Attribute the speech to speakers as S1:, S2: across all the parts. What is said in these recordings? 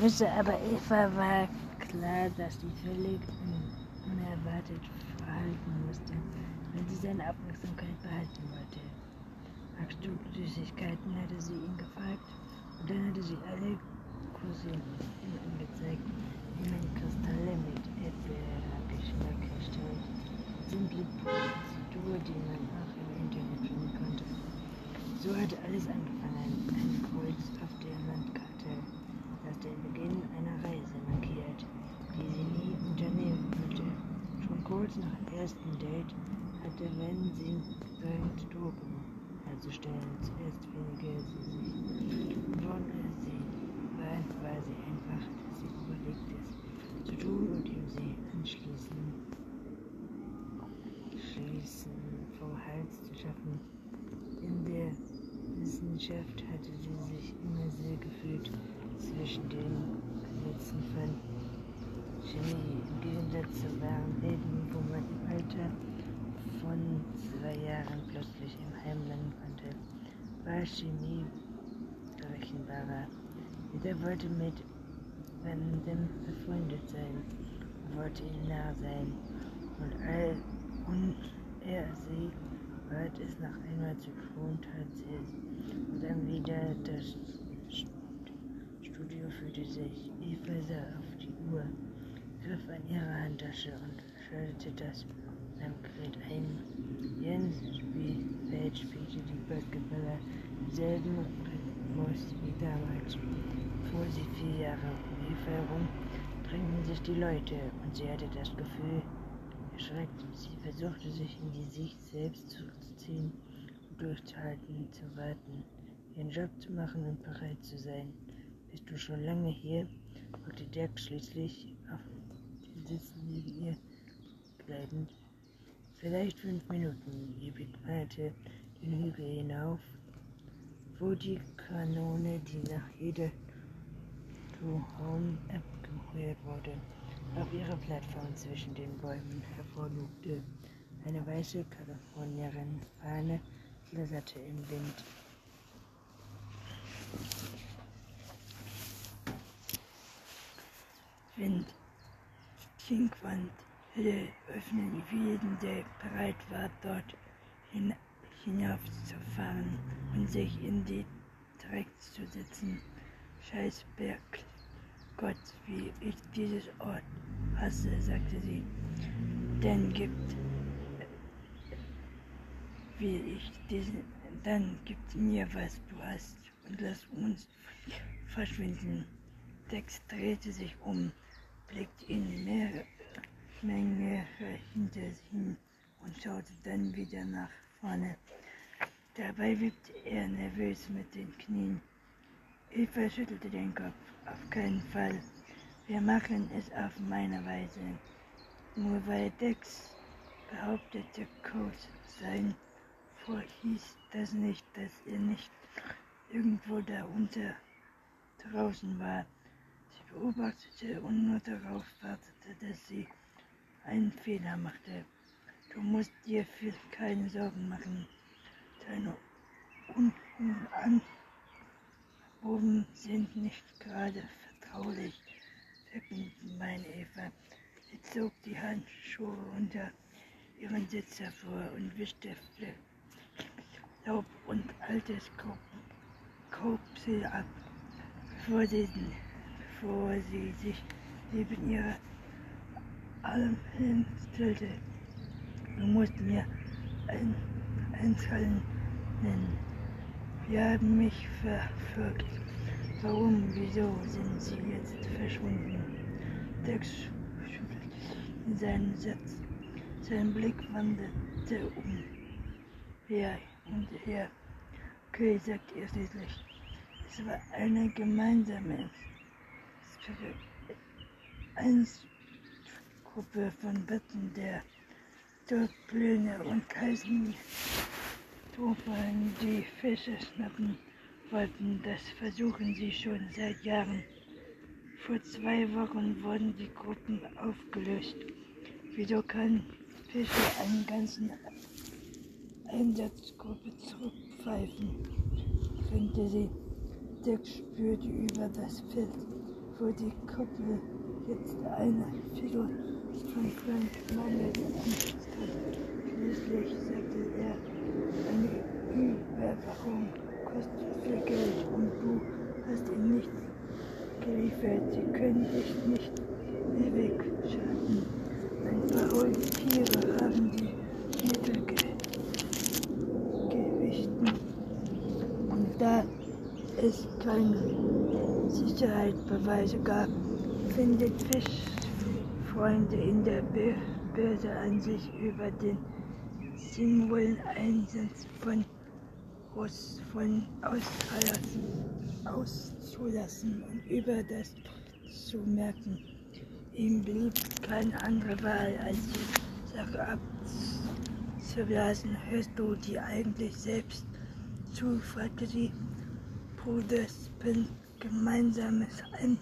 S1: Wisse aber Eva war klar, dass sie völlig un unerwartet verhalten musste, wenn sie seine Aufmerksamkeit behalten wollte. Magst du Süßigkeiten, hatte sie ihn gefragt, und dann hatte sie alle Cousinen angezeigt, wie man Kristalle mit Erdbeergeschmack herstellt. Simple Prozedur, die man auch im Internet finden konnte. So hatte alles angefangen, ein Kreuz auf der Landkarte, das den Beginn einer Reise markiert, die sie nie unternehmen wollte. Schon kurz nach dem ersten Date hatte sie versucht, Drogen herzustellen. Zuerst wenige sie sich von sie einfach, dass sie überlegt ist, zu tun und ihm sie anschließend schließen vom Hals zu schaffen. In der Wissenschaft hatte sie sich immer sehr gefühlt zwischen den Gesetzen von Chemie. Zu wahren Leben, wo man im Alter von zwei Jahren plötzlich im Heim landen konnte, war Chemie berechenbarer. Jeder wollte mit Wendem befreundet sein, wollte ihm nah sein und all und er sie hört es nach einmal zu tun, tat sie es. Und dann wieder das Studio fühlte sich. Eva sah auf die Uhr, griff an ihre Handtasche und schaltete das Gerät ein. Jens Feld spielte die Basketballer im selben Rhythmus wie damals. Vor sie vier Jahre um Eva herum drängten sich die Leute und sie hatte das Gefühl, erschreckt. Sie versuchte sich in die Sicht selbst zurückzuziehen und durchzuhalten, zu warten, ihren Job zu machen und bereit zu sein. Bist du schon lange hier? fragte Dirk schließlich auf den Sitz neben ihr bleibend. Vielleicht fünf Minuten. Sie bekleidete den Hügel hinauf, wo die Kanone, die nach jeder Home abgeheuert wurde, auf ihrer Plattform zwischen den Bäumen hervorlugte. Eine weiße Kalifornierin-Fahne flatterte im Wind. Wind, Hülle öffnen für jeden, der bereit war, dort hin hinaufzufahren und sich in die Dreck zu setzen. Scheiß Berg, Gott, wie ich dieses Ort hasse, sagte sie. Denn gibt, wie ich diesen, dann gibt mir, was du hast und lass uns verschwinden. Dex drehte sich um, blickte in mehrere Menge hinter hin und schaute dann wieder nach vorne. Dabei wippte er nervös mit den Knien. Eva schüttelte den Kopf. Auf keinen Fall. Wir machen es auf meine Weise. Nur weil Dex behauptete, Code sein vor, hieß das nicht, dass er nicht irgendwo da unter draußen war. Beobachtete und nur darauf wartete, dass sie einen Fehler machte. Du musst dir für keine Sorgen machen. Deine Unten oben sind nicht gerade vertraulich, verbinden meine Eva. Sie zog die Handschuhe unter ihren Sitz hervor und wischte Laub und altes Kopsel ab, bevor sie, bevor sie sich neben ihrer Alm hinstellte. Du musst mir ein, Einzelnen nennen. Sie haben mich verfolgt. Warum, wieso sind sie jetzt verschwunden? Dex schüttelte seinen Satz. Sein Blick wanderte um. Her und her. Okay, sagt er schließlich. Es war eine gemeinsame Gruppe von Betten der Dorfblühne und Kaisen Tropfen, die Fische schnappen wollten. Das versuchen sie schon seit Jahren. Vor zwei Wochen wurden die Gruppen aufgelöst. Wieso kann Fische einen ganzen Einsatzgruppe zurückpfeifen? Könnte sie. Dirk spürte über das Feld wo die Kuppel jetzt eine Figur von Frank Manuel anstand. Schließlich sagte er, eine Überwachung kostet viel Geld und du hast ihn nicht geliefert. Sie können dich nicht ewig schaden. Ein paar ruhige Tiere haben die Mittelgewichten. Und da es keine Sicherheitsbeweise gab, findet Fischfreunde in der Börse an sich über den sinnvollen Einsatz von, von auszulassen und über das zu merken. Ihm blieb keine andere Wahl, als die Sache abzulassen. Hörst du die eigentlich selbst zu? fragte sie. Bruders bin gemeinsames Ein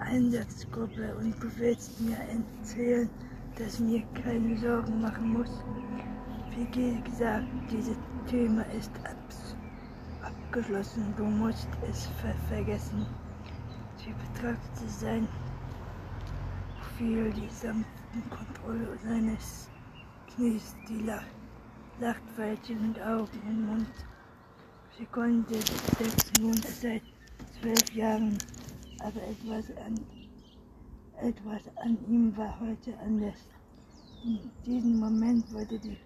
S1: Einsatzgruppe und du willst mir erzählen, dass mir keine Sorgen machen muss. Wie gesagt, dieses Thema ist abgeschlossen. Du musst es ver vergessen. Sie betrachtete sein Profil, die sanften Kontrolle seines Knies, die Lach Lachtweite und Augen und Mund. Sie konnte nun seit zwölf Jahren, aber etwas an, etwas an ihm war heute anders. In diesem Moment wurde die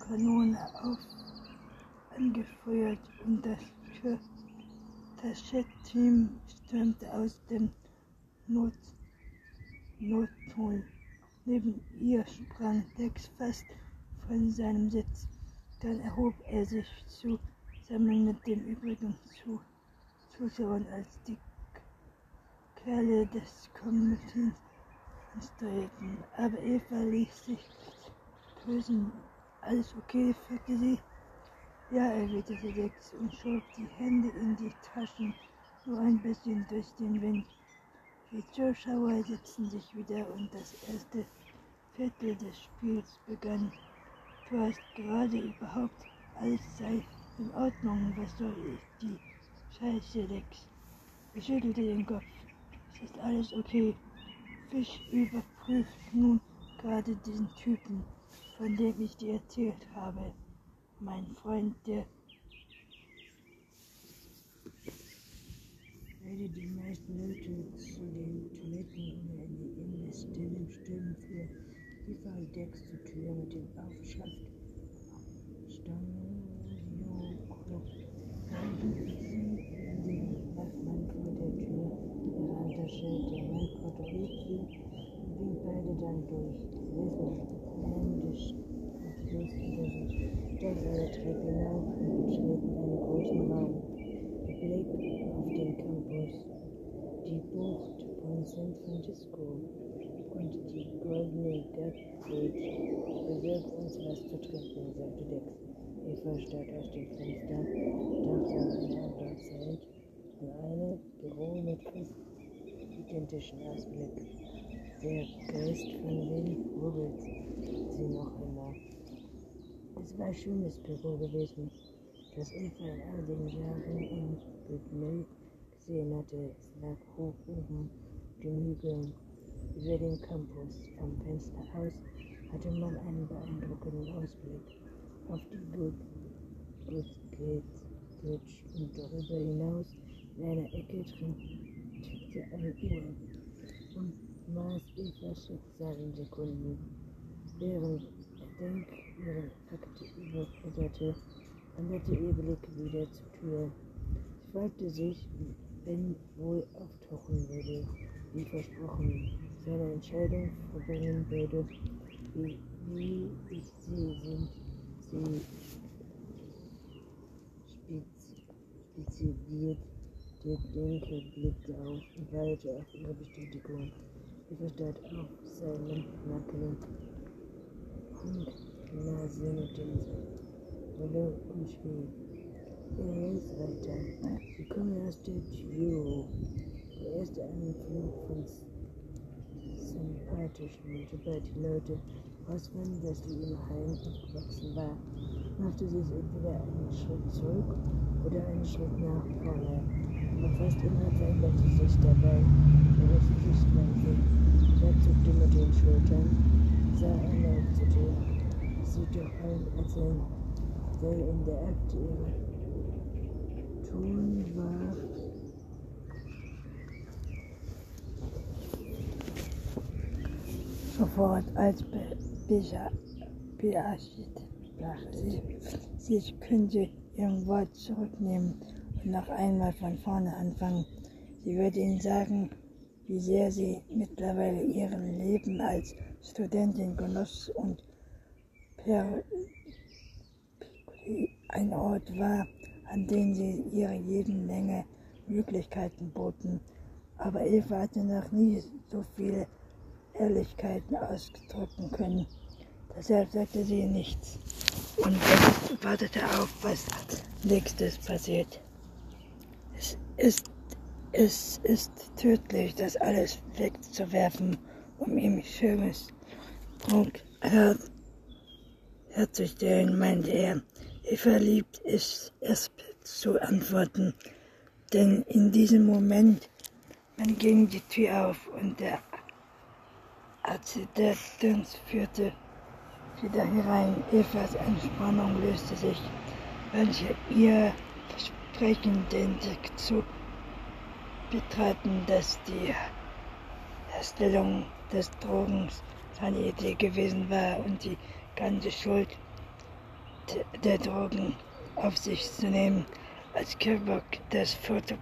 S1: Kanone auf angefeuert und das, das Jet-Team stürmte aus dem Not, Notton. Neben ihr sprang Dex fast von seinem Sitz. Dann erhob er sich zusammen mit den übrigen Zuschauern, als die Kerle des Komitees ansteuerten. Aber Eva ließ sich grüßen. Alles okay, fragte sie. Ja, erwiderte Dex und schob die Hände in die Taschen, nur ein bisschen durch den Wind. Die Zuschauer setzten sich wieder und das erste Viertel des Spiels begann. Du hast gerade überhaupt alles sei in Ordnung. Was soll ich? Die Scheiße, Lex. Ich schüttelte den Kopf. Es ist alles okay. Fisch überprüft nun gerade diesen Typen, von dem ich dir erzählt habe. Mein Freund, der
S2: werde die meisten Leute zu den Toiletten oder in die Innenstellen stürmen für die Dex zur Tür mit dem Aufschrift Stanioklubb. Dann hielt sie den Wachmann vor der Tür der Mann Porto-Rico, und ging beide dann durch. Leslie händisch und eine Treppe hinauf und betreten einen großen Raum. Blick auf den Campus, die Bucht von San Francisco und die goldene Gardbridge bewirkt uns was zu trinken, sagte Dex. Eva starrt aus dem Fenster, dachte an eine andere Zeit, an eine Büro mit fast identischen Ausblick. Der Geist von Lynn wubbelt sie noch immer. Es war ein schönes Büro gewesen, das Eva in all den Jahren in Bildmail gesehen hatte. Es lag hoch oben den Hügeln über den Campus. Vom Fenster aus hatte man einen beeindruckenden Ausblick auf die Goodgate Bridge und darüber hinaus in einer Ecke tickte eine Uhr und maß Evas Schicksal in Sekunden. Während Denk ihre Akte überblätterte, wanderte ihr Blick wieder zur Tür. Sie fragte sich, wenn wohl auftauchen würde, wie versprochen seine Entscheidung verbringen würde, wie, wie ich sie sind, sie spezifiziert. Der Denker blickte auf und wartete auf ihre Bestätigung. Er verstand auf seinem Nacken Nase mit dem Wolle und Schmied. Er ist weiter. Sie kommen aus der Tür. Der erste Anflug von sympathischen und die Leute rausfanden, dass sie im Heim aufgewachsen war, machte sie entweder einen Schritt zurück oder einen Schritt nach vorne. Aber fast immer veränderte sich dabei ihre Sichtweise. Er zuckte mit den Schultern, sah erneut zu dir. Sieht doch ein, als ein sei in der Akte ihre Ton war.
S1: Sofort als Beachit sprach sie, sie könnte ihr Wort zurücknehmen noch einmal von vorne anfangen. Sie würde ihnen sagen, wie sehr sie mittlerweile ihren Leben als Studentin genoss und per ein Ort war, an dem sie ihre jeden Menge Möglichkeiten boten. Aber Eva hatte noch nie so viele Ehrlichkeiten ausdrücken können. Deshalb sagte sie nichts und wartete auf, was nächstes passiert. Es ist, es ist tödlich, das alles wegzuwerfen, um ihm schönes Trunk her herzustellen, meinte er. Eva liebt es, zu antworten, denn in diesem Moment, man ging die Tür auf und der Adjutant führte wieder herein. Evas Entspannung löste sich, welche ihr Versprechen den zu betraten, dass die Herstellung des Drogens seine Idee gewesen war und die ganze Schuld der Drogen auf sich zu nehmen. Als Kirchbock des Foto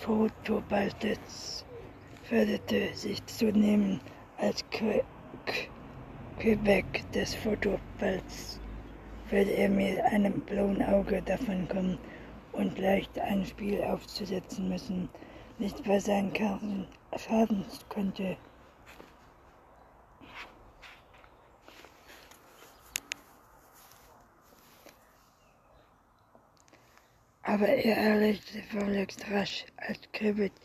S1: Fotobaltes förderte sich zunehmend als Quebec des Fotoballs würde er mit einem blauen Auge davonkommen und leicht ein Spiel aufzusetzen müssen, nicht bei seinen Karten schaden könnte. Aber er erlegte verlegst rasch, als Kribbet